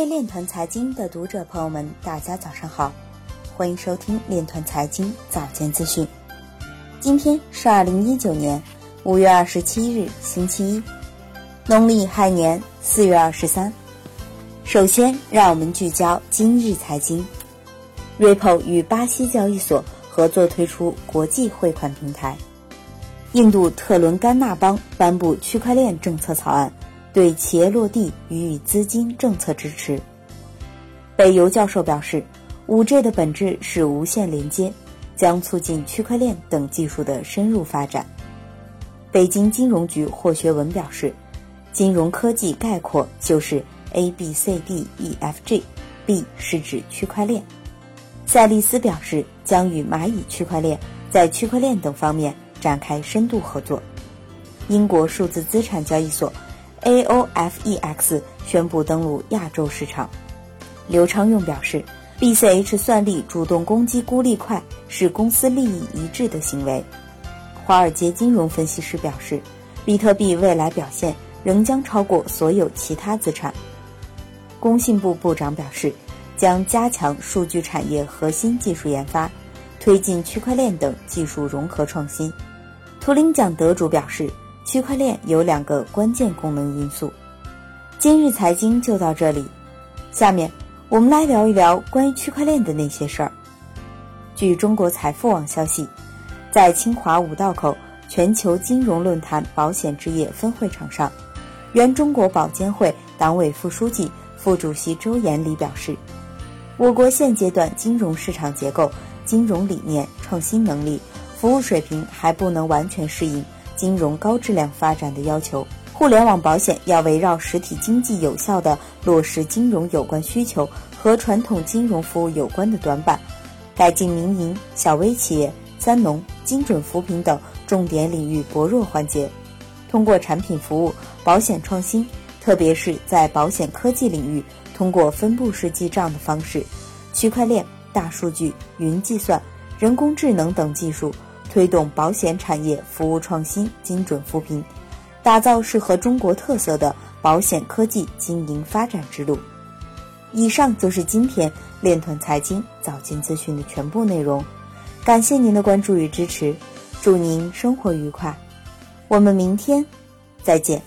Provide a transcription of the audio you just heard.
位链团财经的读者朋友们，大家早上好，欢迎收听链团财经早间资讯。今天是二零一九年五月二十七日，星期一，农历亥年四月二十三。首先，让我们聚焦今日财经。Ripple 与巴西交易所合作推出国际汇款平台。印度特伦甘纳邦颁布区块链政策草案，对企业落地予以资金政策支持。北邮教授表示，5G 的本质是无线连接，将促进区块链等技术的深入发展。北京金融局霍学文表示，金融科技概括就是 A B C D E F G，B 是指区块链。赛利斯表示，将与蚂蚁区块链在区块链等方面展开深度合作。英国数字资产交易所 AOFEX 宣布登陆亚洲市场。刘昌用表示，BCH 算力主动攻击孤立块是公司利益一致的行为。华尔街金融分析师表示，比特币未来表现仍将超过所有其他资产。工信部部长表示。将加强数据产业核心技术研发，推进区块链等技术融合创新。图灵奖得主表示，区块链有两个关键功能因素。今日财经就到这里，下面我们来聊一聊关于区块链的那些事儿。据中国财富网消息，在清华五道口全球金融论坛保险置业分会场上，原中国保监会党委副书记、副主席周延礼表示。我国现阶段金融市场结构、金融理念、创新能力、服务水平还不能完全适应金融高质量发展的要求。互联网保险要围绕实体经济有效地落实金融有关需求和传统金融服务有关的短板，改进民营、小微企业、三农、精准扶贫等重点领域薄弱环节，通过产品服务、保险创新，特别是在保险科技领域。通过分布式记账的方式，区块链、大数据、云计算、人工智能等技术，推动保险产业服务创新、精准扶贫，打造适合中国特色的保险科技经营发展之路。以上就是今天链团财经早间资讯的全部内容，感谢您的关注与支持，祝您生活愉快，我们明天再见。